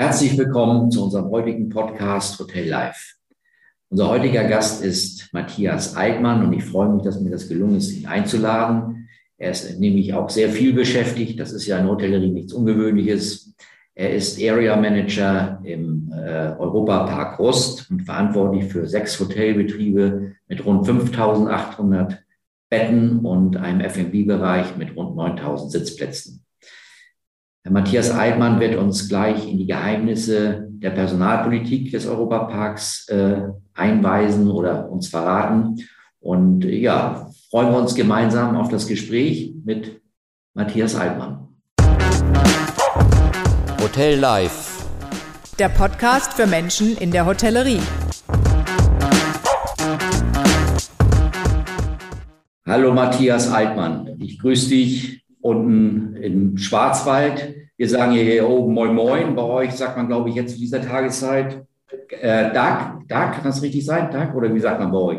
Herzlich willkommen zu unserem heutigen Podcast Hotel Live. Unser heutiger Gast ist Matthias Altmann und ich freue mich, dass mir das gelungen ist, ihn einzuladen. Er ist nämlich auch sehr viel beschäftigt. Das ist ja in Hotellerie nichts Ungewöhnliches. Er ist Area Manager im äh, Europapark Rust und verantwortlich für sechs Hotelbetriebe mit rund 5800 Betten und einem F&B-Bereich mit rund 9000 Sitzplätzen. Herr Matthias Eidmann wird uns gleich in die Geheimnisse der Personalpolitik des Europaparks äh, einweisen oder uns verraten. Und äh, ja, freuen wir uns gemeinsam auf das Gespräch mit Matthias Eidmann. Hotel Live. Der Podcast für Menschen in der Hotellerie. Hallo Matthias Altmann, ich grüße dich unten im Schwarzwald. Wir sagen hier oben Moin Moin. Bei euch sagt man, glaube ich, jetzt zu dieser Tageszeit äh, Dag. Dag, kann das richtig sein? Dag? Oder wie sagt man bei euch?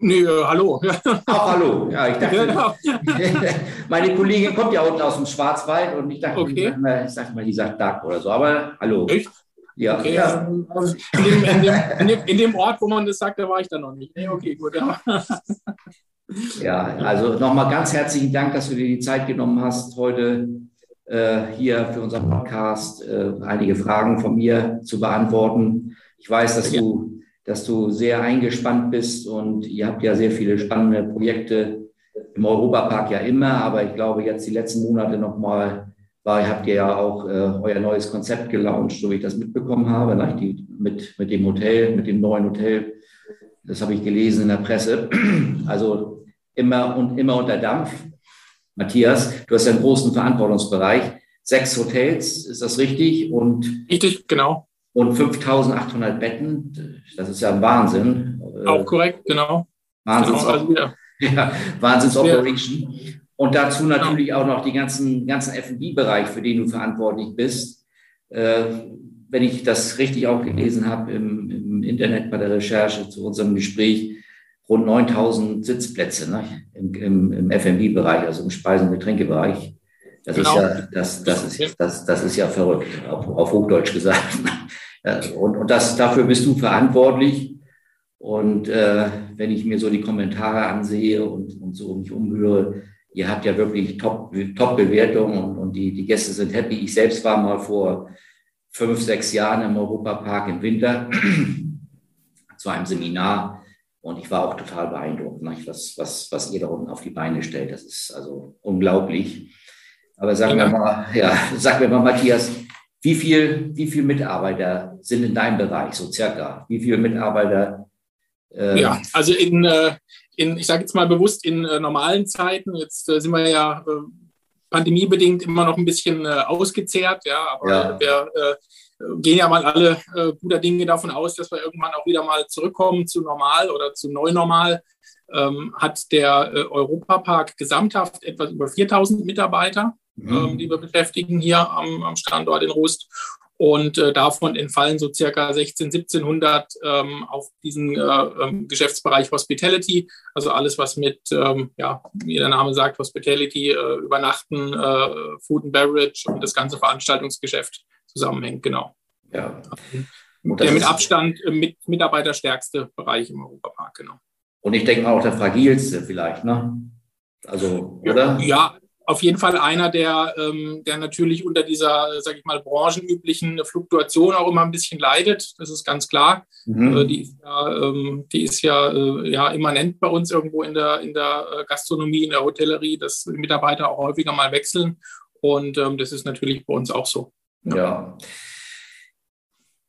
Nee, äh, hallo. Auch hallo. Ja, ich dachte, genau. meine Kollegin kommt ja unten aus dem Schwarzwald und ich dachte, okay. ich, sag mal, die sagt Dag oder so. Aber hallo. Echt? Ja, okay, ja. Also in, dem, in, dem, in, dem, Ort, wo man das sagt, da war ich da noch nicht. Nee, okay, gut. Ja. Ja, also nochmal ganz herzlichen Dank, dass du dir die Zeit genommen hast, heute äh, hier für unseren Podcast äh, einige Fragen von mir zu beantworten. Ich weiß, dass du, dass du sehr eingespannt bist und ihr habt ja sehr viele spannende Projekte im Europapark ja immer, aber ich glaube jetzt die letzten Monate nochmal war, habt ihr ja auch äh, euer neues Konzept gelauncht, so wie ich das mitbekommen habe, ne? die, mit, mit dem Hotel, mit dem neuen Hotel. Das habe ich gelesen in der Presse. Also immer und immer unter Dampf. Matthias, du hast einen großen Verantwortungsbereich. Sechs Hotels, ist das richtig? Und, richtig, genau. Und 5800 Betten, das ist ja ein Wahnsinn. Auch korrekt, genau. Wahnsinns genau, also ja, Wahnsinns-Operation. Ja. Und dazu natürlich genau. auch noch die ganzen, ganzen F&B-Bereich, für den du verantwortlich bist. Äh, wenn ich das richtig auch gelesen habe im, im Internet bei der Recherche zu unserem Gespräch, rund 9000 Sitzplätze ne, im, im, im F&B-Bereich, also im Speisen- und Getränkebereich. Das genau. ist ja, das, das ist, das, das ist ja verrückt, auf, auf Hochdeutsch gesagt. Und, und das, dafür bist du verantwortlich. Und äh, wenn ich mir so die Kommentare ansehe und, und so mich umhöre, ihr habt ja wirklich Top-Bewertungen top und, und die, die Gäste sind happy. Ich selbst war mal vor fünf, sechs Jahren im Europapark im Winter zu einem Seminar und ich war auch total beeindruckt, ne, was, was, was ihr da unten auf die Beine stellt. Das ist also unglaublich. Aber sagen wir mal, ja, sag mir mal, Matthias, wie viel, wie viel Mitarbeiter sind in deinem Bereich, so circa? Wie viele Mitarbeiter? Äh, ja, also in, äh, in ich sage jetzt mal bewusst, in äh, normalen Zeiten, jetzt äh, sind wir ja pandemiebedingt immer noch ein bisschen ausgezehrt, ja, aber ja. wir gehen ja mal alle äh, guter Dinge davon aus, dass wir irgendwann auch wieder mal zurückkommen zu normal oder zu neunormal. Ähm, hat der äh, Europapark gesamthaft etwas über 4000 Mitarbeiter, mhm. ähm, die wir beschäftigen hier am, am Standort in Rust. Und äh, davon entfallen so circa 16, 1700 ähm, auf diesen äh, ähm, Geschäftsbereich Hospitality, also alles, was mit, ähm, ja, wie der Name sagt, Hospitality, äh, Übernachten, äh, Food and Beverage und das ganze Veranstaltungsgeschäft zusammenhängt, genau. Ja. Der mit Abstand äh, mit mitarbeiterstärkste Bereich im Europapark, genau. Und ich denke auch der fragilste vielleicht, ne? Also, oder? Ja, auf jeden Fall einer, der, ähm, der natürlich unter dieser, sage ich mal, branchenüblichen Fluktuation auch immer ein bisschen leidet. Das ist ganz klar. Mhm. Äh, die ist ja, ähm, die ist ja, äh, ja immanent bei uns irgendwo in der, in der äh, Gastronomie, in der Hotellerie, dass Mitarbeiter auch häufiger mal wechseln. Und ähm, das ist natürlich bei uns auch so. ja. ja.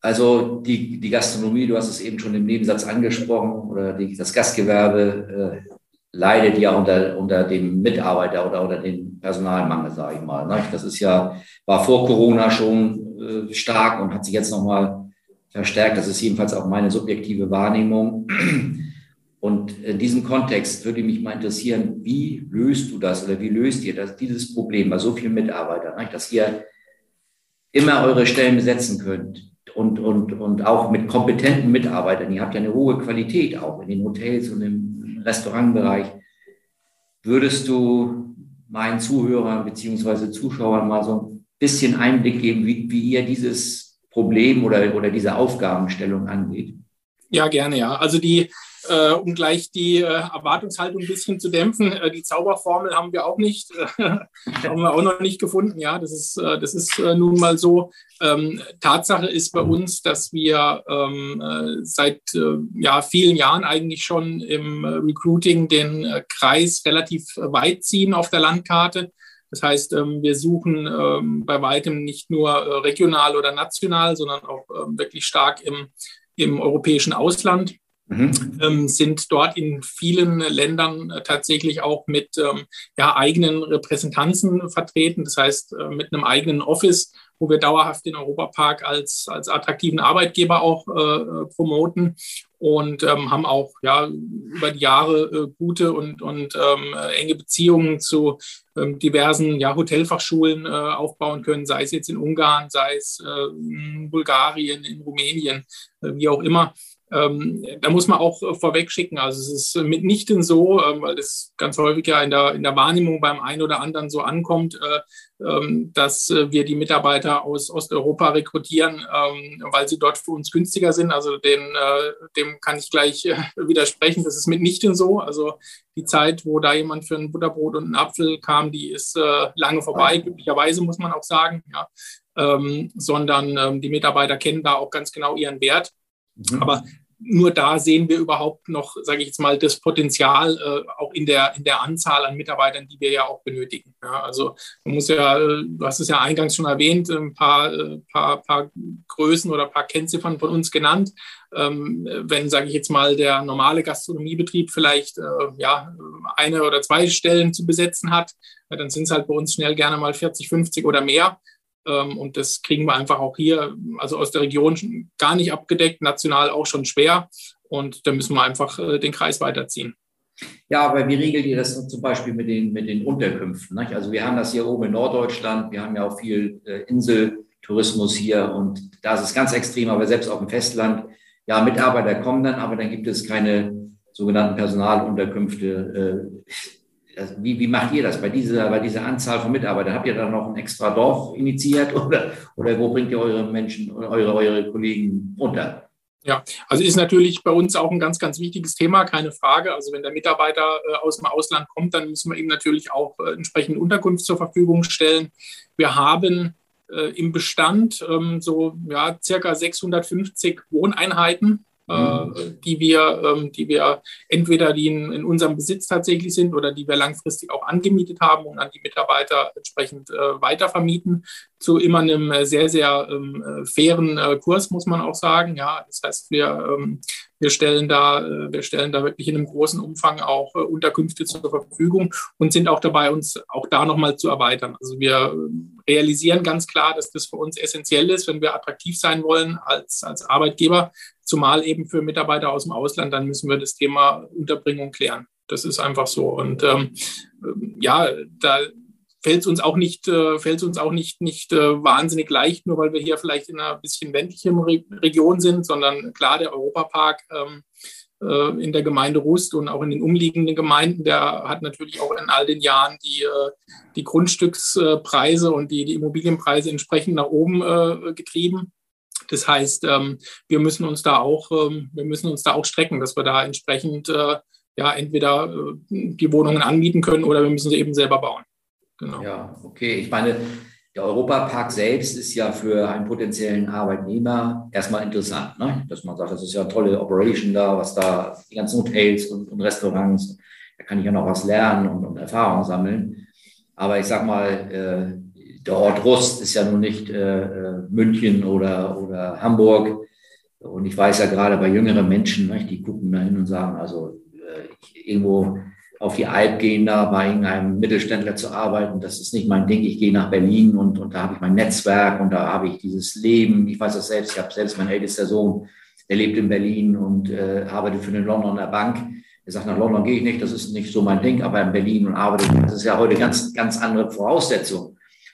Also die, die Gastronomie, du hast es eben schon im Nebensatz angesprochen, oder die, das Gastgewerbe äh, leidet ja unter, unter dem Mitarbeiter oder unter dem Personalmangel, sage ich mal. Das ist ja, war vor Corona schon äh, stark und hat sich jetzt nochmal verstärkt. Das ist jedenfalls auch meine subjektive Wahrnehmung. Und in diesem Kontext würde mich mal interessieren, wie löst du das oder wie löst ihr das, dieses Problem bei so vielen Mitarbeitern, dass ihr immer eure Stellen besetzen könnt? und, und, und auch mit kompetenten Mitarbeitern. Ihr habt ja eine hohe Qualität auch in den Hotels und im Restaurantbereich. Würdest du meinen Zuhörern beziehungsweise Zuschauern mal so ein bisschen Einblick geben, wie, wie ihr dieses Problem oder, oder diese Aufgabenstellung angeht? Ja, gerne, ja. Also die, äh, um gleich die äh, Erwartungshaltung ein bisschen zu dämpfen, äh, die Zauberformel haben wir auch nicht, äh, haben wir auch noch nicht gefunden. Ja, das ist, äh, das ist äh, nun mal so. Ähm, Tatsache ist bei uns, dass wir ähm, seit ja, vielen Jahren eigentlich schon im Recruiting den Kreis relativ weit ziehen auf der Landkarte. Das heißt, ähm, wir suchen ähm, bei weitem nicht nur regional oder national, sondern auch ähm, wirklich stark im im europäischen Ausland. Mhm. Ähm, sind dort in vielen Ländern äh, tatsächlich auch mit ähm, ja, eigenen Repräsentanzen vertreten, das heißt äh, mit einem eigenen Office, wo wir dauerhaft den Europapark als, als attraktiven Arbeitgeber auch äh, promoten und ähm, haben auch ja, über die Jahre äh, gute und, und ähm, enge Beziehungen zu ähm, diversen ja, Hotelfachschulen äh, aufbauen können, sei es jetzt in Ungarn, sei es äh, in Bulgarien, in Rumänien, äh, wie auch immer. Ähm, da muss man auch äh, vorweg schicken. Also es ist mitnichten so, ähm, weil das ganz häufig ja in der, in der Wahrnehmung beim einen oder anderen so ankommt, äh, ähm, dass äh, wir die Mitarbeiter aus Osteuropa rekrutieren, ähm, weil sie dort für uns günstiger sind. Also den, äh, dem kann ich gleich äh, widersprechen. Das ist mitnichten so. Also die Zeit, wo da jemand für ein Butterbrot und einen Apfel kam, die ist äh, lange vorbei, glücklicherweise muss man auch sagen. Ja. Ähm, sondern ähm, die Mitarbeiter kennen da auch ganz genau ihren Wert. Mhm. Aber nur da sehen wir überhaupt noch, sage ich jetzt mal, das Potenzial äh, auch in der, in der Anzahl an Mitarbeitern, die wir ja auch benötigen. Ja, also man muss ja, äh, du hast es ja eingangs schon erwähnt, ein paar, äh, paar, paar Größen oder paar Kennziffern von uns genannt. Ähm, wenn, sage ich jetzt mal, der normale Gastronomiebetrieb vielleicht äh, ja, eine oder zwei Stellen zu besetzen hat, dann sind es halt bei uns schnell gerne mal 40, 50 oder mehr. Ähm, und das kriegen wir einfach auch hier, also aus der Region gar nicht abgedeckt, national auch schon schwer. Und da müssen wir einfach äh, den Kreis weiterziehen. Ja, aber wie regelt ihr das zum Beispiel mit den, mit den Unterkünften? Nicht? Also wir haben das hier oben in Norddeutschland, wir haben ja auch viel äh, Inseltourismus hier und da ist es ganz extrem, aber selbst auf dem Festland, ja, Mitarbeiter kommen dann, aber dann gibt es keine sogenannten Personalunterkünfte. Äh, wie, wie macht ihr das bei dieser, bei dieser Anzahl von Mitarbeitern? Habt ihr da noch ein extra Dorf initiiert oder, oder wo bringt ihr eure Menschen, eure, eure Kollegen unter? Ja, also ist natürlich bei uns auch ein ganz, ganz wichtiges Thema, keine Frage. Also wenn der Mitarbeiter äh, aus dem Ausland kommt, dann müssen wir ihm natürlich auch äh, entsprechende Unterkunft zur Verfügung stellen. Wir haben äh, im Bestand ähm, so ja, circa 650 Wohneinheiten mhm. die wir, ähm, die wir entweder die in, unserem Besitz tatsächlich sind oder die wir langfristig auch angemietet haben und an die Mitarbeiter entsprechend äh, weitervermieten zu immer einem sehr, sehr ähm, fairen äh, Kurs, muss man auch sagen. Ja, das heißt, wir, ähm, wir, stellen da, äh, wir stellen da wirklich in einem großen Umfang auch äh, Unterkünfte zur Verfügung und sind auch dabei, uns auch da nochmal zu erweitern. Also wir realisieren ganz klar, dass das für uns essentiell ist, wenn wir attraktiv sein wollen als, als Arbeitgeber, zumal eben für Mitarbeiter aus dem Ausland, dann müssen wir das Thema Unterbringung klären. Das ist einfach so. Und ähm, ja, da fällt es uns auch nicht, äh, fällt uns auch nicht, nicht äh, wahnsinnig leicht, nur weil wir hier vielleicht in einer bisschen ländlichen Re Region sind, sondern klar, der Europapark ähm, äh, in der Gemeinde Rust und auch in den umliegenden Gemeinden, der hat natürlich auch in all den Jahren die, äh, die Grundstückspreise und die, die Immobilienpreise entsprechend nach oben äh, getrieben. Das heißt, ähm, wir müssen uns da auch, ähm, wir müssen uns da auch strecken, dass wir da entsprechend äh, ja entweder äh, die Wohnungen anbieten können oder wir müssen sie eben selber bauen. Genau. Ja, okay. Ich meine, der Europapark selbst ist ja für einen potenziellen Arbeitnehmer erstmal interessant, ne? dass man sagt, das ist ja eine tolle Operation da, was da, die ganzen Hotels und, und Restaurants, da kann ich ja noch was lernen und, und Erfahrungen sammeln. Aber ich sag mal, äh, der Ort Rust ist ja nun nicht äh, äh München oder, oder Hamburg. Und ich weiß ja gerade bei jüngeren Menschen, ne, die gucken da hin und sagen, also äh, irgendwo auf die Alp gehen, da bei irgendeinem Mittelständler zu arbeiten. Das ist nicht mein Ding. Ich gehe nach Berlin und, und da habe ich mein Netzwerk und da habe ich dieses Leben. Ich weiß das selbst. Ich habe selbst mein ältester Sohn, der lebt in Berlin und äh, arbeitet für eine Londoner Bank. Er sagt, nach London gehe ich nicht, das ist nicht so mein Ding, aber in Berlin und arbeitet. Das ist ja heute ganz, ganz andere Voraussetzungen.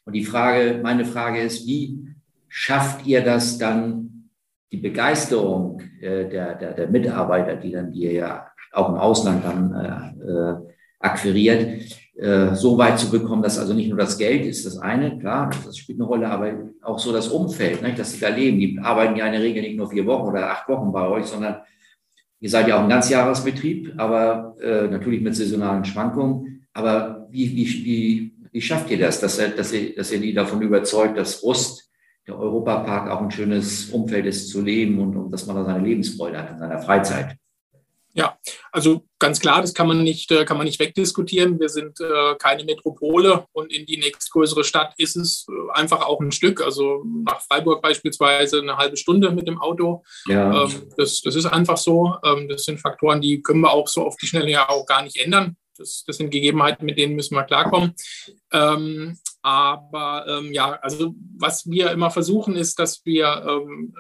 Und die Frage, meine Frage ist, wie schafft ihr das dann, die Begeisterung äh, der, der, der Mitarbeiter, die dann ihr ja auch im Ausland dann äh, äh, akquiriert. äh, so weit zu bekommen, dass also nicht nur das Geld ist das eine, klar, das spielt eine Rolle, aber auch so das Umfeld, nicht, dass sie da leben. Die arbeiten ja in der Regel nicht nur vier Wochen oder acht Wochen bei euch, sondern ihr seid ja auch ein Ganzjahresbetrieb, aber äh, natürlich mit saisonalen Schwankungen. Aber wie, wie, wie, wie schafft ihr das, dass, dass, ihr, dass ihr die davon überzeugt, dass Rust, der Europapark, auch ein schönes Umfeld ist zu leben und, und dass man da seine Lebensfreude hat in seiner Freizeit? Ja, also ganz klar, das kann man nicht, äh, kann man nicht wegdiskutieren. Wir sind äh, keine Metropole und in die nächstgrößere Stadt ist es äh, einfach auch ein Stück. Also nach Freiburg beispielsweise eine halbe Stunde mit dem Auto. Ja. Ähm, das, das ist einfach so. Ähm, das sind Faktoren, die können wir auch so auf die Schnelle ja auch gar nicht ändern. Das, das sind Gegebenheiten, mit denen müssen wir klarkommen. Ähm, aber ähm, ja, also was wir immer versuchen, ist, dass wir ähm,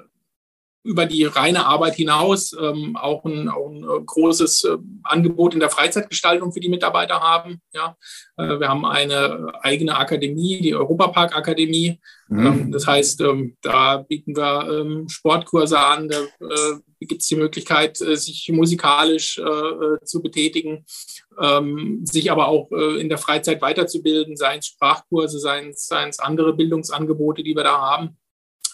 über die reine Arbeit hinaus ähm, auch ein, auch ein äh, großes äh, Angebot in der Freizeitgestaltung für die Mitarbeiter haben. Ja. Äh, wir haben eine eigene Akademie, die Europapark Akademie. Mhm. Ähm, das heißt, ähm, da bieten wir ähm, Sportkurse an, da äh, gibt es die Möglichkeit, äh, sich musikalisch zu betätigen, ähm, sich aber auch in der Freizeit weiterzubilden, seien es Sprachkurse, seien es andere Bildungsangebote, die wir da haben.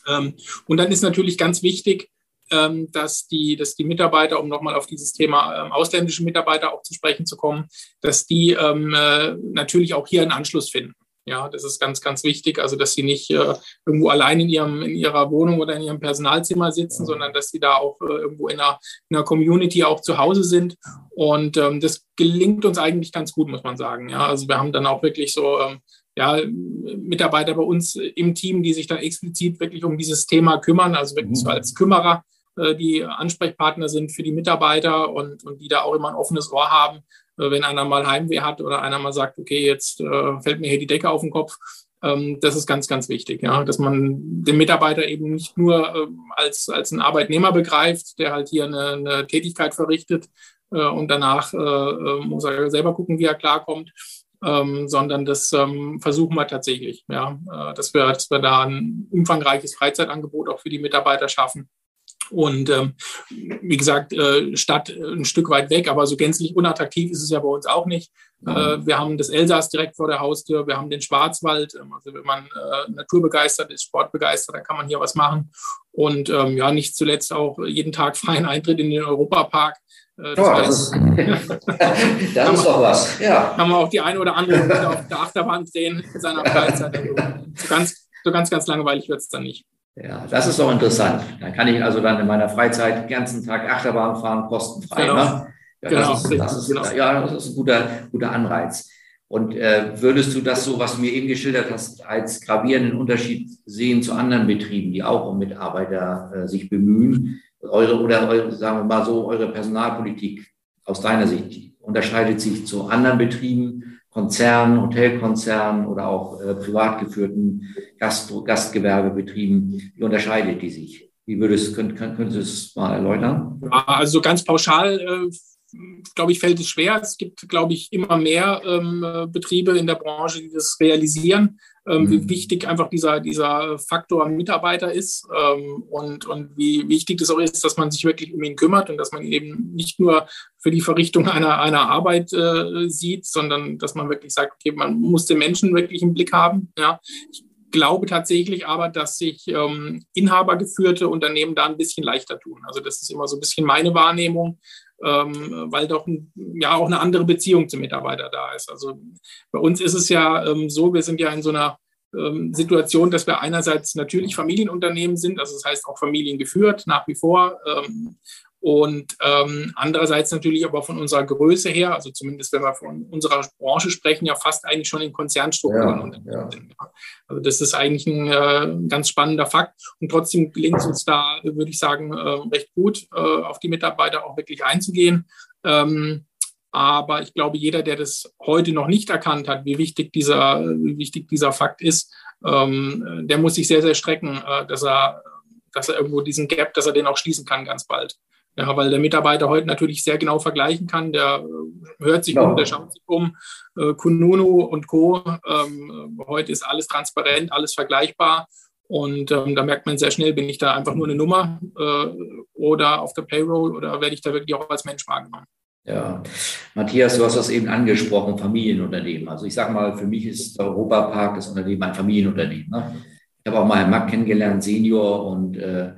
Ähm, und dann ist natürlich ganz wichtig, ähm, dass die, dass die Mitarbeiter, um nochmal auf dieses Thema ähm, ausländische Mitarbeiter auch zu sprechen zu kommen, dass die äh, natürlich auch hier einen Anschluss finden. Ja, das ist ganz, ganz wichtig. Also, dass sie nicht äh, irgendwo allein in, ihrem, in ihrer Wohnung oder in ihrem Personalzimmer sitzen, sondern dass sie da auch äh, irgendwo in einer, in einer Community auch zu Hause sind. Und ähm, das gelingt uns eigentlich ganz gut, muss man sagen. Ja, also wir haben dann auch wirklich so ähm, ja, Mitarbeiter bei uns im Team, die sich dann explizit wirklich um dieses Thema kümmern, also wirklich so mhm. als Kümmerer, äh, die Ansprechpartner sind für die Mitarbeiter und, und die da auch immer ein offenes Ohr haben, wenn einer mal Heimweh hat oder einer mal sagt, okay, jetzt äh, fällt mir hier die Decke auf den Kopf. Ähm, das ist ganz, ganz wichtig, ja, dass man den Mitarbeiter eben nicht nur als, als einen Arbeitnehmer begreift, der halt hier eine, eine Tätigkeit verrichtet und danach muss er selber gucken, wie er klarkommt, ähm, sondern das ähm, versuchen wir tatsächlich, ja, äh, dass, wir, dass wir da ein umfangreiches Freizeitangebot auch für die Mitarbeiter schaffen. Und ähm, wie gesagt, äh, Stadt ein Stück weit weg, aber so gänzlich unattraktiv ist es ja bei uns auch nicht. Äh, wir haben das Elsass direkt vor der Haustür, wir haben den Schwarzwald. Ähm, also wenn man äh, naturbegeistert ist, sportbegeistert, dann kann man hier was machen. Und ähm, ja, nicht zuletzt auch jeden Tag freien Eintritt in den Europapark. Äh, das, oh, das, ist, das ist doch was. Ja. Kann man auch die eine oder andere auf der Achterbahn drehen in seiner Freizeit. Also, so, ganz, so ganz, ganz langweilig wird es dann nicht. Ja, das ist doch interessant. Dann kann ich also dann in meiner Freizeit den ganzen Tag Achterbahn fahren, kostenfrei. Genau. Ne? Ja, genau, das ist, das ist, genau. Ja, das ist ein guter, guter Anreiz. Und äh, würdest du das so, was du mir eben geschildert hast, als gravierenden Unterschied sehen zu anderen Betrieben, die auch um Mitarbeiter äh, sich bemühen? eure oder eure, sagen wir mal so, eure Personalpolitik aus deiner Sicht unterscheidet sich zu anderen Betrieben, Konzernen, Hotelkonzernen oder auch äh, privat geführten Gast, Gastgewerbebetrieben? Wie unterscheidet die sich? Wie würdest könnt, könntest du es mal erläutern? Also ganz pauschal äh, glaube ich, fällt es schwer. Es gibt, glaube ich, immer mehr ähm, Betriebe in der Branche, die das realisieren, ähm, mhm. wie wichtig einfach dieser, dieser Faktor Mitarbeiter ist ähm, und, und wie wichtig es auch ist, dass man sich wirklich um ihn kümmert und dass man ihn eben nicht nur für die Verrichtung einer, einer Arbeit äh, sieht, sondern dass man wirklich sagt, okay, man muss den Menschen wirklich im Blick haben. Ja. Ich glaube tatsächlich aber, dass sich ähm, inhabergeführte Unternehmen da ein bisschen leichter tun. Also das ist immer so ein bisschen meine Wahrnehmung, ähm, weil doch ja auch eine andere Beziehung zum Mitarbeiter da ist. Also bei uns ist es ja ähm, so, wir sind ja in so einer ähm, Situation, dass wir einerseits natürlich Familienunternehmen sind, also das heißt auch Familien geführt nach wie vor. Und ähm, andererseits natürlich aber von unserer Größe her, also zumindest wenn wir von unserer Branche sprechen, ja fast eigentlich schon in Konzernstrukturen. Ja, ja. Also das ist eigentlich ein äh, ganz spannender Fakt. Und trotzdem gelingt es uns da, würde ich sagen, äh, recht gut, äh, auf die Mitarbeiter auch wirklich einzugehen. Ähm, aber ich glaube, jeder, der das heute noch nicht erkannt hat, wie wichtig dieser, wie wichtig dieser Fakt ist, ähm, der muss sich sehr, sehr strecken, äh, dass er, dass er irgendwo diesen Gap, dass er den auch schließen kann ganz bald. Ja, weil der Mitarbeiter heute natürlich sehr genau vergleichen kann. Der äh, hört sich um, der schaut sich um. Äh, Kununu und Co. Ähm, heute ist alles transparent, alles vergleichbar. Und ähm, da merkt man sehr schnell, bin ich da einfach nur eine Nummer äh, oder auf der Payroll oder werde ich da wirklich auch als Mensch wahrgenommen. Ja, Matthias, du hast das eben angesprochen, Familienunternehmen. Also ich sage mal, für mich ist der Europapark das Unternehmen ein Familienunternehmen. Ne? Ich habe auch mal Herrn Mack kennengelernt, Senior, und äh,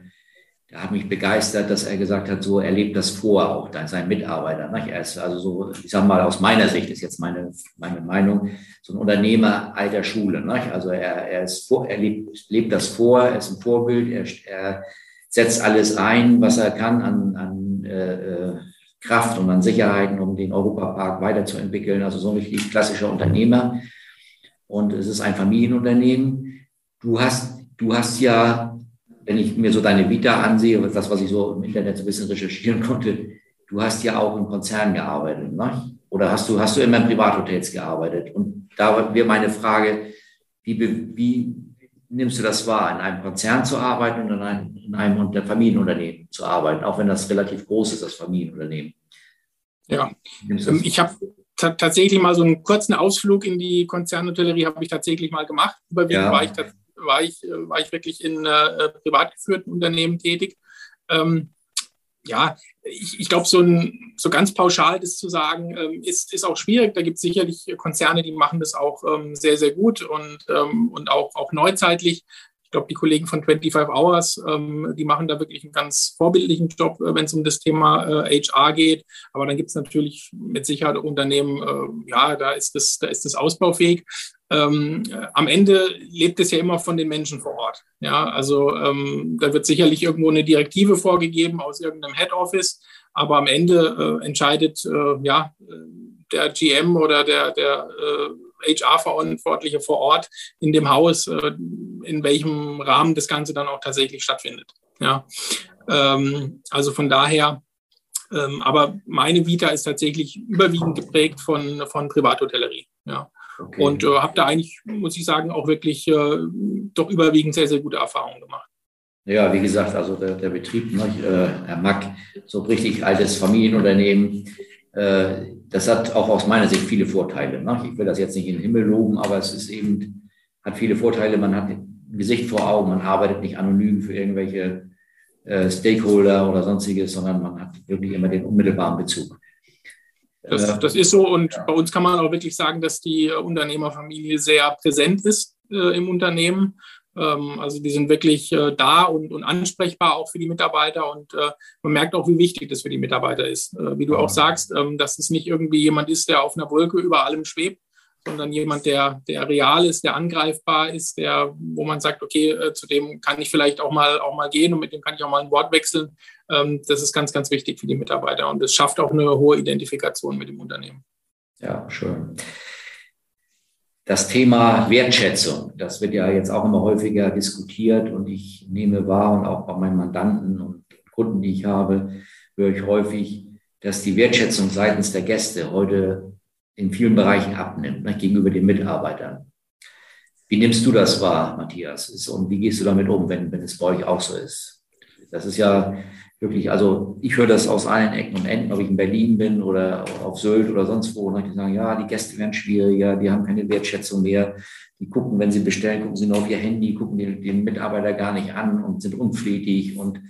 der hat mich begeistert, dass er gesagt hat, so er lebt das vor, auch dann sein Mitarbeiter. Ne? Er ist also so, ich sage mal, aus meiner Sicht ist jetzt meine, meine Meinung, so ein Unternehmer alter Schule. Ne? Also er, er, ist vor, er lebt, lebt das vor, er ist ein Vorbild, er, er setzt alles ein, was er kann an, an äh, äh Kraft und an Sicherheiten, um den Europapark weiterzuentwickeln. Also so ein richtig klassischer Unternehmer. Und es ist ein Familienunternehmen. Du hast, du hast ja, wenn ich mir so deine Vita ansehe, das, was ich so im Internet so ein bisschen recherchieren konnte, du hast ja auch im Konzern gearbeitet, ne? Oder hast du, hast du immer in Privathotels gearbeitet? Und da wäre meine Frage, wie, wie nimmst du das wahr, in einem Konzern zu arbeiten und in einem, in einem Familienunternehmen zu arbeiten, auch wenn das relativ groß ist, das Familienunternehmen? Ja, ich habe tatsächlich mal so einen kurzen Ausflug in die Konzernhotellerie habe ich tatsächlich mal gemacht. Überwiegend ja. war, ich, war, ich, äh, war ich wirklich in äh, privat geführten Unternehmen tätig. Ähm, ja, ich, ich glaube, so, so ganz pauschal das zu sagen, ähm, ist, ist auch schwierig. Da gibt es sicherlich Konzerne, die machen das auch ähm, sehr, sehr gut und, ähm, und auch, auch neuzeitlich. Ich glaube, die Kollegen von 25 Hours, ähm, die machen da wirklich einen ganz vorbildlichen Job, äh, wenn es um das Thema äh, HR geht. Aber dann gibt es natürlich mit Sicherheit Unternehmen, äh, ja, da ist das, da ist das ausbaufähig. Ähm, am Ende lebt es ja immer von den Menschen vor Ort. Ja, also ähm, da wird sicherlich irgendwo eine Direktive vorgegeben aus irgendeinem Head Office, aber am Ende äh, entscheidet äh, ja der GM oder der, der äh, HR-Verantwortliche vor Ort in dem Haus, äh, in welchem Rahmen das Ganze dann auch tatsächlich stattfindet. Ja, ähm, also von daher, ähm, aber meine Vita ist tatsächlich überwiegend geprägt von, von Privathotellerie. Ja. Okay. Und äh, habe da eigentlich, muss ich sagen, auch wirklich äh, doch überwiegend sehr, sehr gute Erfahrungen gemacht. Ja, wie gesagt, also der, der Betrieb, ne, äh, Herr Mack, so richtig altes Familienunternehmen, äh, das hat auch aus meiner Sicht viele Vorteile. Ne? Ich will das jetzt nicht in den Himmel loben, aber es ist eben, hat viele Vorteile. Man hat ein Gesicht vor Augen, man arbeitet nicht anonym für irgendwelche äh, Stakeholder oder sonstiges, sondern man hat wirklich immer den unmittelbaren Bezug. Das, äh, das ist so und ja. bei uns kann man auch wirklich sagen, dass die Unternehmerfamilie sehr präsent ist äh, im Unternehmen. Ähm, also die sind wirklich äh, da und, und, ansprechbar auch für die Mitarbeiter und äh, man merkt auch, wie wichtig das für die Mitarbeiter ist. Äh, wie du auch sagst, ähm, dass es nicht irgendwie jemand ist, der auf einer Wolke über allem schwebt, sondern jemand, der, der real ist, der angreifbar ist, der, wo man sagt, okay, äh, zu dem kann ich vielleicht auch mal, auch mal gehen und mit dem kann ich auch mal ein Wort wechseln. Ähm, das ist ganz, ganz wichtig für die Mitarbeiter und es schafft auch eine hohe Identifikation mit dem Unternehmen. Ja, schön. Das Thema Wertschätzung, das wird ja jetzt auch immer häufiger diskutiert und ich nehme wahr und auch bei meinen Mandanten und Kunden, die ich habe, höre ich häufig, dass die Wertschätzung seitens der Gäste heute in vielen Bereichen abnimmt, ne, gegenüber den Mitarbeitern. Wie nimmst du das wahr, Matthias? Und wie gehst du damit um, wenn, wenn es bei euch auch so ist? Das ist ja wirklich, also ich höre das aus allen Ecken und Enden, ob ich in Berlin bin oder auf Sylt oder sonst wo, und die sagen, ja, die Gäste werden schwieriger, die haben keine Wertschätzung mehr, die gucken, wenn sie bestellen, gucken sie nur auf ihr Handy, gucken den, den Mitarbeiter gar nicht an und sind unflätig und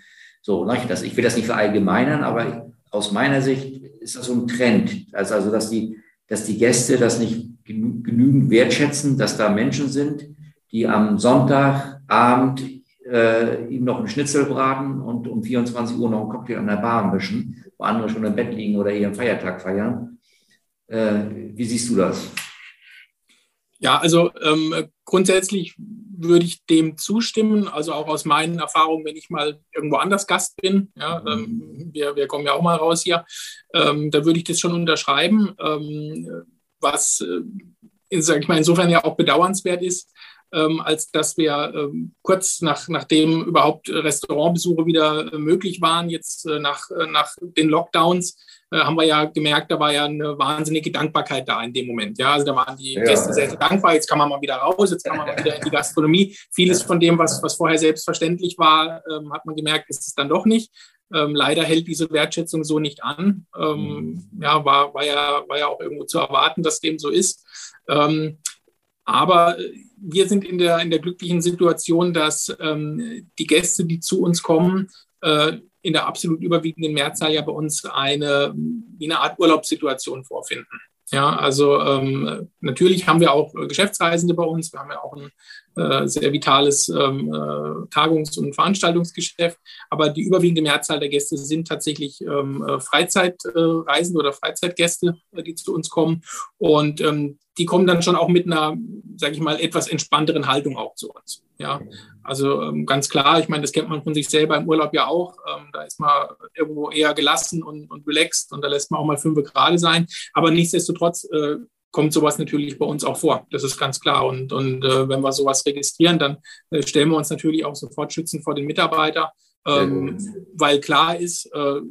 so. Das, ich will das nicht verallgemeinern, aber aus meiner Sicht ist das so ein Trend, also, also dass, die, dass die Gäste das nicht genügend wertschätzen, dass da Menschen sind, die am Sonntagabend äh, ihm noch einen Schnitzel braten und um 24 Uhr noch einen Cocktail an der Bar mischen, wo andere schon im Bett liegen oder ihren Feiertag feiern. Äh, wie siehst du das? Ja, also ähm, grundsätzlich würde ich dem zustimmen. Also auch aus meinen Erfahrungen, wenn ich mal irgendwo anders Gast bin, ja, ähm, wir, wir kommen ja auch mal raus hier, ähm, da würde ich das schon unterschreiben. Ähm, was, äh, ich mal, insofern ja auch bedauernswert ist, ähm, als dass wir ähm, kurz nach, nachdem überhaupt Restaurantbesuche wieder äh, möglich waren, jetzt äh, nach, äh, nach den Lockdowns, äh, haben wir ja gemerkt, da war ja eine wahnsinnige Dankbarkeit da in dem Moment. Ja, also da waren die ja, Gäste sehr, sehr dankbar. Jetzt kann man mal wieder raus, jetzt kann man mal wieder in die Gastronomie. Vieles von dem, was, was vorher selbstverständlich war, ähm, hat man gemerkt, ist es dann doch nicht. Ähm, leider hält diese Wertschätzung so nicht an. Ähm, mhm. ja, war, war, ja, war ja auch irgendwo zu erwarten, dass dem so ist. Ähm, aber wir sind in der, in der glücklichen Situation, dass ähm, die Gäste, die zu uns kommen, äh, in der absolut überwiegenden Mehrzahl ja bei uns eine, eine Art Urlaubssituation vorfinden. Ja, also ähm, natürlich haben wir auch Geschäftsreisende bei uns. Wir haben ja auch ein äh, sehr vitales ähm, äh, Tagungs- und Veranstaltungsgeschäft. Aber die überwiegende Mehrzahl der Gäste sind tatsächlich ähm, äh, Freizeitreisende oder Freizeitgäste, äh, die zu uns kommen. Und ähm, die kommen dann schon auch mit einer, sage ich mal, etwas entspannteren Haltung auch zu uns. Ja, also ganz klar, ich meine, das kennt man von sich selber im Urlaub ja auch. Da ist man irgendwo eher gelassen und, und relaxed und da lässt man auch mal fünf gerade sein. Aber nichtsdestotrotz äh, kommt sowas natürlich bei uns auch vor. Das ist ganz klar. Und, und äh, wenn wir sowas registrieren, dann äh, stellen wir uns natürlich auch sofort schützend vor den Mitarbeiter. Ähm, weil klar ist, äh,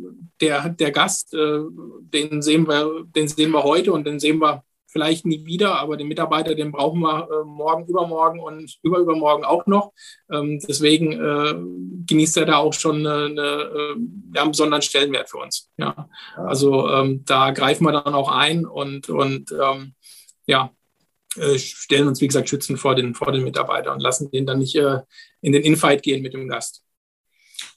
der, der Gast, äh, den, sehen wir, den sehen wir heute und den sehen wir vielleicht nie wieder, aber den Mitarbeiter, den brauchen wir äh, morgen, übermorgen und überübermorgen auch noch. Ähm, deswegen äh, genießt er da auch schon eine, eine, äh, ja, einen besonderen Stellenwert für uns. Ja. Also ähm, da greifen wir dann auch ein und, und ähm, ja, äh, stellen uns, wie gesagt, schützen vor den, vor den Mitarbeiter und lassen den dann nicht äh, in den Infight gehen mit dem Gast.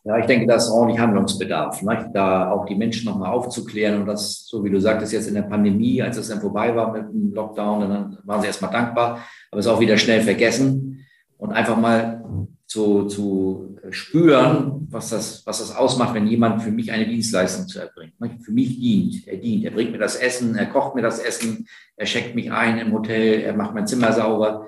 Ja, ich denke, da ist ordentlich Handlungsbedarf, ne? da auch die Menschen nochmal aufzuklären und das, so wie du sagtest, jetzt in der Pandemie, als es dann vorbei war mit dem Lockdown, dann waren sie erstmal dankbar, aber es auch wieder schnell vergessen und einfach mal zu, zu spüren, was das, was das ausmacht, wenn jemand für mich eine Dienstleistung zu erbringt. Ne? Für mich dient, er dient, er bringt mir das Essen, er kocht mir das Essen, er schickt mich ein im Hotel, er macht mein Zimmer sauber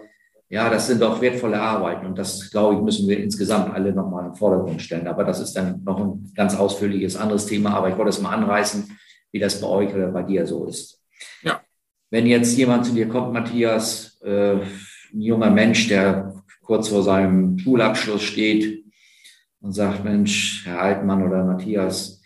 ja, das sind doch wertvolle Arbeiten und das, glaube ich, müssen wir insgesamt alle nochmal im Vordergrund stellen. Aber das ist dann noch ein ganz ausführliches anderes Thema. Aber ich wollte es mal anreißen, wie das bei euch oder bei dir so ist. Ja. Wenn jetzt jemand zu dir kommt, Matthias, äh, ein junger Mensch, der kurz vor seinem Schulabschluss steht und sagt, Mensch, Herr Altmann oder Matthias,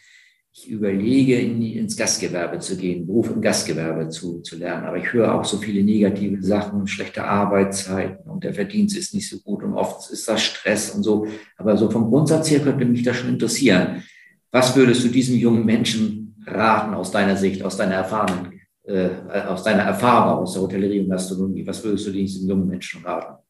ich überlege, in, ins Gastgewerbe zu gehen, Beruf im Gastgewerbe zu, zu lernen. Aber ich höre auch so viele negative Sachen, schlechte Arbeitszeiten und der Verdienst ist nicht so gut und oft ist das Stress und so. Aber so vom Grundsatz her könnte mich das schon interessieren. Was würdest du diesem jungen Menschen raten aus deiner Sicht, aus deiner Erfahrung, äh, aus deiner Erfahrung aus der Hotellerie und Gastronomie? Was würdest du diesem jungen Menschen raten?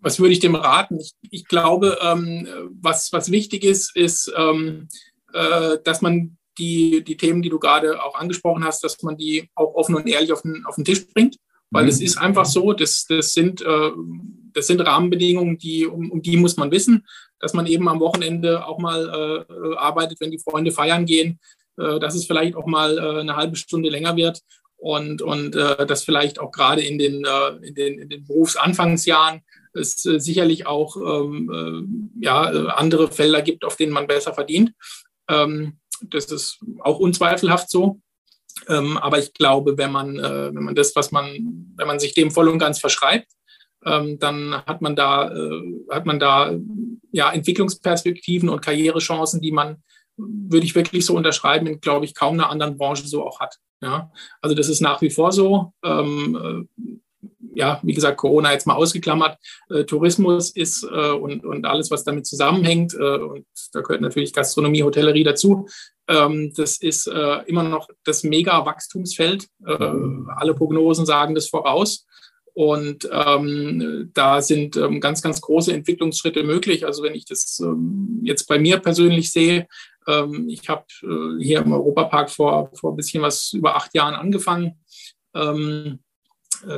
Was würde ich dem raten? Ich, ich glaube, ähm, was, was wichtig ist, ist, ähm, äh, dass man die, die Themen, die du gerade auch angesprochen hast, dass man die auch offen und ehrlich auf den, auf den Tisch bringt. Weil es mhm. ist einfach so, das, das, sind, äh, das sind Rahmenbedingungen, die, um, um die muss man wissen, dass man eben am Wochenende auch mal äh, arbeitet, wenn die Freunde feiern gehen, äh, dass es vielleicht auch mal äh, eine halbe Stunde länger wird und, und äh, dass vielleicht auch gerade in den, äh, in den, in den Berufsanfangsjahren es äh, sicherlich auch ähm, äh, ja, andere Felder gibt, auf denen man besser verdient. Ähm, das ist auch unzweifelhaft so. Ähm, aber ich glaube, wenn man, äh, wenn man das, was man, wenn man sich dem voll und ganz verschreibt, ähm, dann hat man da, äh, hat man da ja, Entwicklungsperspektiven und Karrierechancen, die man, würde ich wirklich so unterschreiben, in, glaube ich, kaum einer anderen Branche so auch hat. Ja? Also das ist nach wie vor so. Ähm, äh, ja, wie gesagt, Corona jetzt mal ausgeklammert, äh, Tourismus ist äh, und, und alles, was damit zusammenhängt, äh, und da gehört natürlich Gastronomie, Hotellerie dazu, ähm, das ist äh, immer noch das Mega-Wachstumsfeld. Äh, alle Prognosen sagen das voraus. Und ähm, da sind ähm, ganz, ganz große Entwicklungsschritte möglich. Also wenn ich das ähm, jetzt bei mir persönlich sehe, ähm, ich habe äh, hier im Europapark vor, vor ein bisschen was über acht Jahren angefangen. Ähm, äh,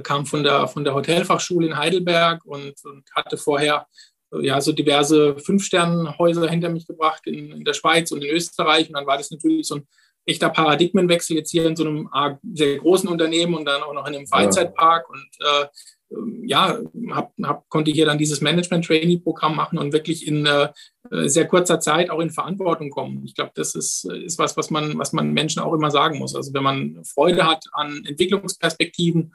kam von der, von der Hotelfachschule in Heidelberg und, und hatte vorher äh, ja, so diverse Fünf-Sterne-Häuser hinter mich gebracht in, in, der Schweiz und in Österreich. Und dann war das natürlich so ein echter Paradigmenwechsel jetzt hier in so einem sehr großen Unternehmen und dann auch noch in einem Freizeitpark. Und äh, ähm, ja, hab, hab, konnte hier dann dieses Management-Trainee-Programm machen und wirklich in äh, sehr kurzer Zeit auch in Verantwortung kommen. Ich glaube, das ist, ist was, was man, was man Menschen auch immer sagen muss. Also wenn man Freude hat an Entwicklungsperspektiven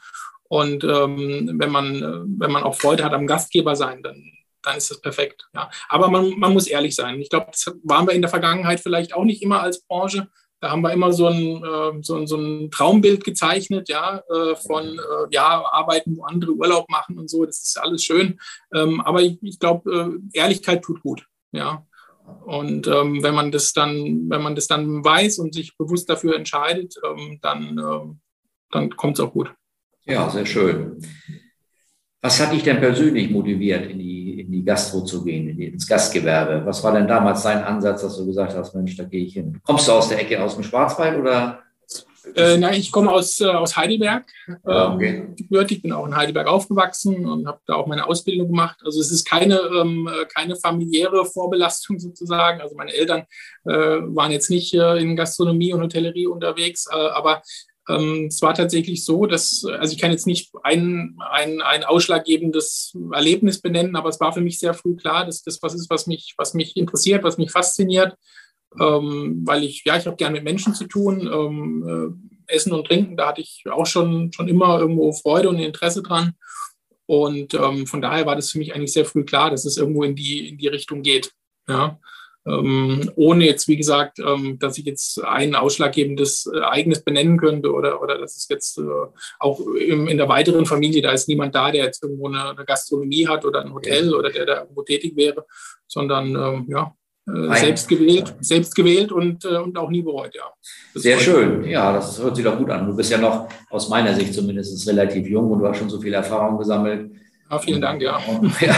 und ähm, wenn, man, wenn man auch Freude hat am Gastgeber sein, dann, dann ist das perfekt. Ja. Aber man, man muss ehrlich sein. Ich glaube, das waren wir in der Vergangenheit vielleicht auch nicht immer als Branche. Da haben wir immer so ein, äh, so, so ein Traumbild gezeichnet, ja, äh, von äh, ja, Arbeiten, wo andere Urlaub machen und so. Das ist alles schön. Ähm, aber ich, ich glaube, äh, Ehrlichkeit tut gut. Ja. Und ähm, wenn man das dann, wenn man das dann weiß und sich bewusst dafür entscheidet, ähm, dann, äh, dann kommt es auch gut. Ja, sehr schön. Was hat dich denn persönlich motiviert, in die, in die Gastro zu gehen, in die, ins Gastgewerbe. Was war denn damals dein Ansatz, dass du gesagt hast, Mensch, da gehe ich hin? Kommst du aus der Ecke aus dem Schwarzwald oder? Äh, nein, ich komme aus, äh, aus Heidelberg. Ja, okay. ähm, ich bin auch in Heidelberg aufgewachsen und habe da auch meine Ausbildung gemacht. Also es ist keine, ähm, keine familiäre Vorbelastung sozusagen. Also meine Eltern äh, waren jetzt nicht äh, in Gastronomie und Hotellerie unterwegs, äh, aber ähm, es war tatsächlich so, dass, also ich kann jetzt nicht ein, ein, ein ausschlaggebendes Erlebnis benennen, aber es war für mich sehr früh klar, dass das was ist, was mich, was mich interessiert, was mich fasziniert ähm, weil ich, ja, ich habe gerne mit Menschen zu tun. Ähm, äh, Essen und Trinken, da hatte ich auch schon, schon immer irgendwo Freude und Interesse dran. Und ähm, von daher war das für mich eigentlich sehr früh klar, dass es irgendwo in die, in die Richtung geht. Ja. Ähm, ohne jetzt, wie gesagt, ähm, dass ich jetzt ein ausschlaggebendes Ereignis benennen könnte oder, oder dass es jetzt äh, auch im, in der weiteren Familie, da ist niemand da, der jetzt irgendwo eine, eine Gastronomie hat oder ein Hotel oder der da irgendwo tätig wäre, sondern ähm, ja, äh, selbst gewählt, selbst gewählt und, äh, und auch nie bereut, ja. Das Sehr schön, ja, das hört sich doch gut an. Du bist ja noch aus meiner Sicht zumindest relativ jung und du hast schon so viel Erfahrung gesammelt. Ja, vielen Dank, ja. ja,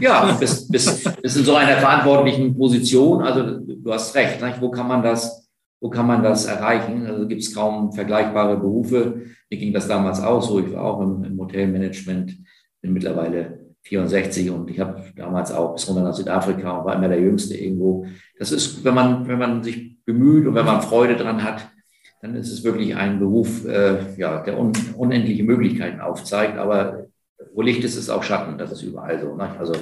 ja bist, bist, bist in so einer verantwortlichen Position. Also du hast recht, nicht? wo kann man das, wo kann man das erreichen? Also gibt es kaum vergleichbare Berufe. Mir ging das damals auch so. Ich war auch im, im Hotelmanagement, bin mittlerweile 64 und ich habe damals auch bis runter nach Südafrika und war immer der Jüngste irgendwo. Das ist, wenn man, wenn man sich bemüht und wenn man Freude dran hat, dann ist es wirklich ein Beruf, äh, ja, der un, unendliche Möglichkeiten aufzeigt. Aber wo Licht ist, ist auch Schatten. Das ist überall so. Ne? Also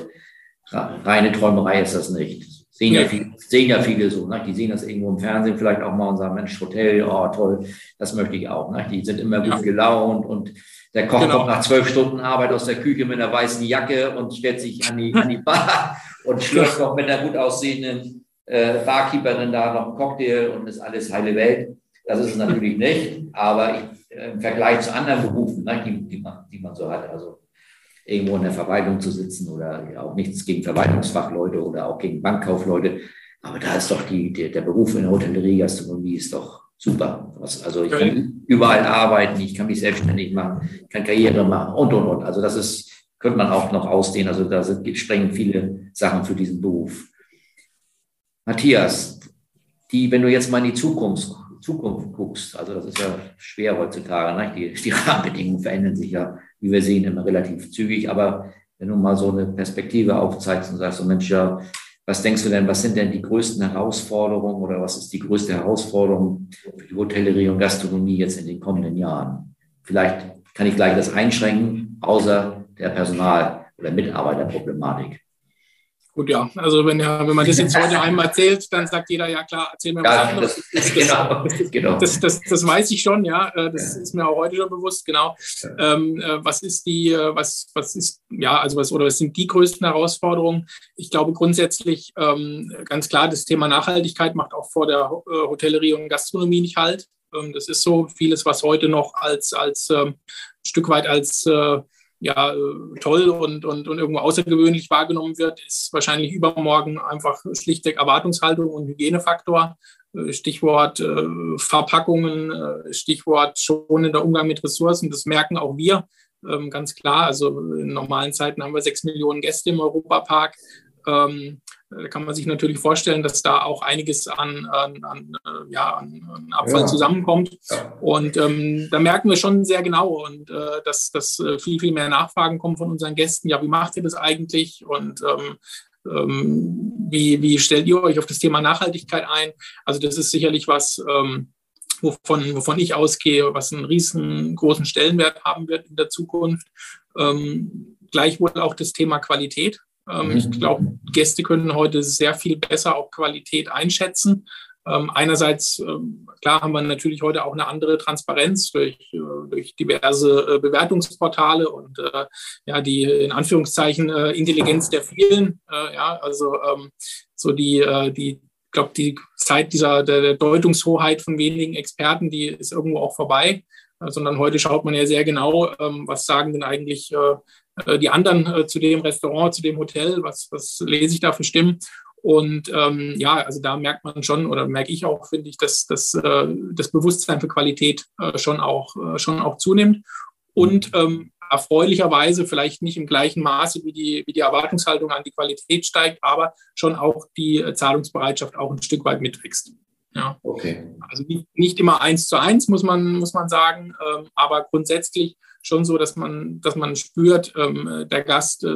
reine Träumerei ist das nicht. Sehen ja, viele, sehen ja viele so. Ne? Die sehen das irgendwo im Fernsehen vielleicht auch mal und sagen, Mensch, Hotel, oh toll, das möchte ich auch. Ne? Die sind immer gut ja. gelaunt und der Koch genau. kommt nach zwölf Stunden Arbeit aus der Küche mit einer weißen Jacke und stellt sich an die, an die Bar und schlürft noch mit einer gut aussehenden äh, Barkeeperin da noch einen Cocktail und ist alles heile Welt. Das ist es natürlich nicht, aber ich, äh, im Vergleich zu anderen Berufen, ne, die, die, man, die man so hat, also irgendwo in der Verwaltung zu sitzen oder ja, auch nichts gegen Verwaltungsfachleute oder auch gegen Bankkaufleute, aber da ist doch die, der, der Beruf in der Hotellerie, Gastronomie ist doch super. Also ich kann überall arbeiten, ich kann mich selbstständig machen, kann Karriere machen und, und, und. Also das ist, könnte man auch noch ausdehnen. Also da sind, sprengen viele Sachen für diesen Beruf. Matthias, die, wenn du jetzt mal in die Zukunft, Zukunft guckst, also das ist ja schwer heutzutage, ne? die, die Rahmenbedingungen verändern sich ja, wie wir sehen, immer relativ zügig, aber wenn du mal so eine Perspektive aufzeigst und sagst, so Mensch, ja, was denkst du denn, was sind denn die größten Herausforderungen oder was ist die größte Herausforderung für die Hotellerie und Gastronomie jetzt in den kommenden Jahren? Vielleicht kann ich gleich das einschränken, außer der Personal- oder Mitarbeiterproblematik. Gut, ja. Also wenn, ja, wenn man das jetzt heute einmal erzählt, dann sagt jeder, ja klar, erzähl mir was ja, anderes. Das, genau, genau. Das, das, das, weiß ich schon, ja. Äh, das ja. ist mir auch heute schon bewusst, genau. Ähm, äh, was ist die, äh, was, was ist, ja, also was, oder was sind die größten Herausforderungen? Ich glaube grundsätzlich ähm, ganz klar, das Thema Nachhaltigkeit macht auch vor der Hotellerie und Gastronomie nicht halt. Ähm, das ist so vieles, was heute noch als, als ähm, Stück weit als ja, äh, toll und, und, und irgendwo außergewöhnlich wahrgenommen wird, ist wahrscheinlich übermorgen einfach schlichtweg Erwartungshaltung und Hygienefaktor. Äh, Stichwort äh, Verpackungen, äh, Stichwort schonender Umgang mit Ressourcen. Das merken auch wir ähm, ganz klar. Also in normalen Zeiten haben wir sechs Millionen Gäste im Europapark. Ähm, da kann man sich natürlich vorstellen, dass da auch einiges an, an, an äh, ja, an, Abfall ja. zusammenkommt. Ja. Und ähm, da merken wir schon sehr genau, und äh, dass, dass äh, viel, viel mehr Nachfragen kommen von unseren Gästen. Ja, wie macht ihr das eigentlich? Und ähm, ähm, wie, wie stellt ihr euch auf das Thema Nachhaltigkeit ein? Also das ist sicherlich was, ähm, wovon, wovon ich ausgehe, was einen riesengroßen Stellenwert haben wird in der Zukunft. Ähm, gleichwohl auch das Thema Qualität. Ähm, ich glaube, Gäste können heute sehr viel besser auch Qualität einschätzen. Ähm, einerseits, ähm, klar, haben wir natürlich heute auch eine andere Transparenz durch, äh, durch diverse äh, Bewertungsportale und äh, ja, die in Anführungszeichen Intelligenz der vielen. ja, also so die, die ich glaube, die Zeit dieser der Deutungshoheit von wenigen Experten, die ist irgendwo auch vorbei, sondern heute schaut man ja sehr genau, was sagen denn eigentlich äh, die anderen äh, zu dem Restaurant, zu dem Hotel, was, was lese ich da für Stimmen. Und ähm, ja, also da merkt man schon oder merke ich auch, finde ich, dass, dass äh, das Bewusstsein für Qualität äh, schon, auch, äh, schon auch zunimmt. Und ähm, erfreulicherweise vielleicht nicht im gleichen Maße wie die, wie die Erwartungshaltung an die Qualität steigt, aber schon auch die Zahlungsbereitschaft auch ein Stück weit mitwächst. Ja. Okay. Also nicht, nicht immer eins zu eins, muss man, muss man sagen, ähm, aber grundsätzlich schon so, dass man, dass man spürt, ähm, der Gast, äh,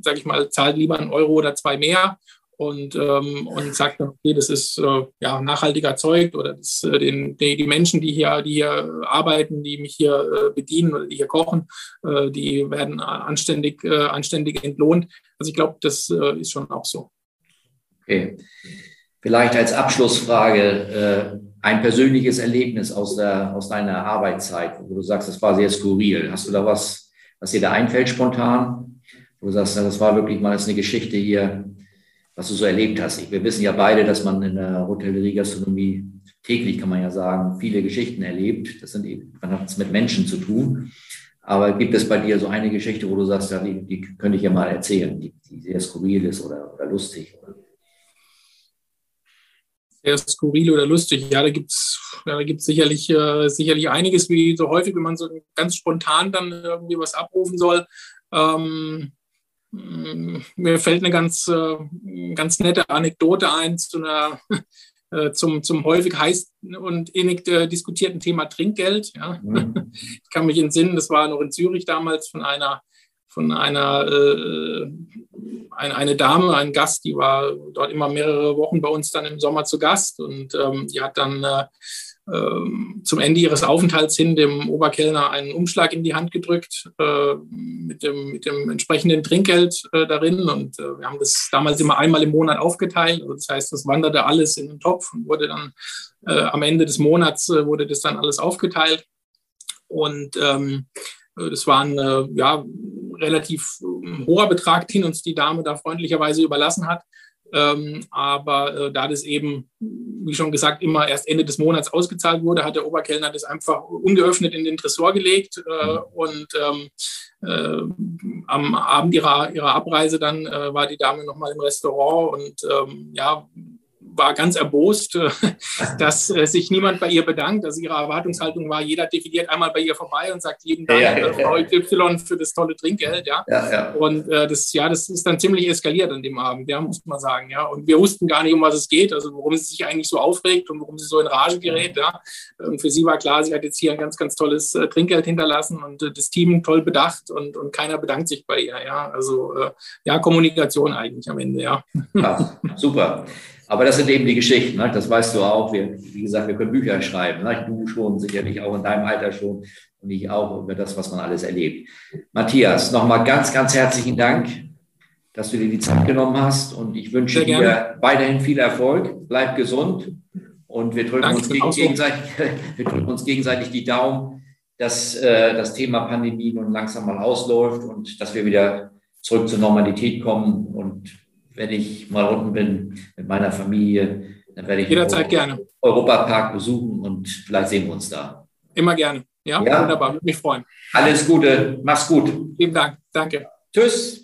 sage ich mal, zahlt lieber einen Euro oder zwei mehr und, ähm, und sagt, okay, das ist äh, ja, nachhaltig erzeugt oder das, äh, den, die, die, Menschen, die hier, die hier arbeiten, die mich hier äh, bedienen oder die hier kochen, äh, die werden anständig, äh, anständig entlohnt. Also ich glaube, das äh, ist schon auch so. Okay. Vielleicht als Abschlussfrage ein persönliches Erlebnis aus, der, aus deiner Arbeitszeit, wo du sagst, das war sehr skurril. Hast du da was, was dir da einfällt spontan? Wo du sagst, das war wirklich mal eine Geschichte hier, was du so erlebt hast. Wir wissen ja beide, dass man in der Hotellerie, Gastronomie täglich, kann man ja sagen, viele Geschichten erlebt. Das sind eben, man hat es mit Menschen zu tun. Aber gibt es bei dir so eine Geschichte, wo du sagst, ja, die, die könnte ich ja mal erzählen, die, die sehr skurril ist oder, oder lustig? Sehr skurril oder lustig. Ja, da gibt es da gibt's sicherlich, äh, sicherlich einiges, wie so häufig, wenn man so ganz spontan dann irgendwie was abrufen soll. Ähm, mir fällt eine ganz, äh, ganz nette Anekdote ein zu einer, äh, zum, zum häufig heiß und innig äh, diskutierten Thema Trinkgeld. Ja. Mhm. Ich kann mich entsinnen, das war noch in Zürich damals von einer, von einer äh, eine, eine Dame, ein Gast, die war dort immer mehrere Wochen bei uns dann im Sommer zu Gast und ähm, die hat dann äh, ähm, zum Ende ihres Aufenthalts hin dem Oberkellner einen Umschlag in die Hand gedrückt äh, mit, dem, mit dem entsprechenden Trinkgeld äh, darin. Und äh, wir haben das damals immer einmal im Monat aufgeteilt. Also das heißt, das wanderte alles in den Topf und wurde dann am Ende des Monats wurde das dann alles aufgeteilt. Und ähm, das war ein äh, ja, relativ hoher Betrag, den uns die Dame da freundlicherweise überlassen hat. Ähm, aber äh, da das eben, wie schon gesagt, immer erst Ende des Monats ausgezahlt wurde, hat der Oberkellner das einfach ungeöffnet in den Tresor gelegt äh, und ähm, äh, am Abend ihrer, ihrer Abreise dann war die Dame nochmal im Restaurant und ähm, ja, war ganz erbost, äh, dass äh, sich niemand bei ihr bedankt. Also ihre Erwartungshaltung war, jeder definiert einmal bei ihr vorbei und sagt jeden Dank ja, ja, Frau Y für das tolle Trinkgeld. Ja. ja und äh, das, ja, das ist dann ziemlich eskaliert an dem Abend, ja, muss man sagen. Ja. Und wir wussten gar nicht, um was es geht, also worum sie sich eigentlich so aufregt und warum sie so in Rage gerät. Ja. Und für sie war klar, sie hat jetzt hier ein ganz, ganz tolles äh, Trinkgeld hinterlassen und äh, das Team toll bedacht und, und keiner bedankt sich bei ihr. Ja. Also äh, ja, Kommunikation eigentlich am Ende, ja. ja super. Aber das sind eben die Geschichten, ne? das weißt du auch. Wir, wie gesagt, wir können Bücher schreiben. Ne? Du schon, sicherlich auch in deinem Alter schon und ich auch über das, was man alles erlebt. Matthias, nochmal ganz, ganz herzlichen Dank, dass du dir die Zeit genommen hast und ich wünsche dir weiterhin viel Erfolg. Bleib gesund und wir drücken, uns gegenseitig, wir drücken uns gegenseitig die Daumen, dass äh, das Thema Pandemie nun langsam mal ausläuft und dass wir wieder zurück zur Normalität kommen und wenn ich mal unten bin mit meiner Familie, dann werde ich jederzeit gerne Europapark besuchen und vielleicht sehen wir uns da. Immer gerne. Ja, ja? wunderbar, würde mich freuen. Alles Gute, mach's gut. Vielen Dank, danke. Tschüss.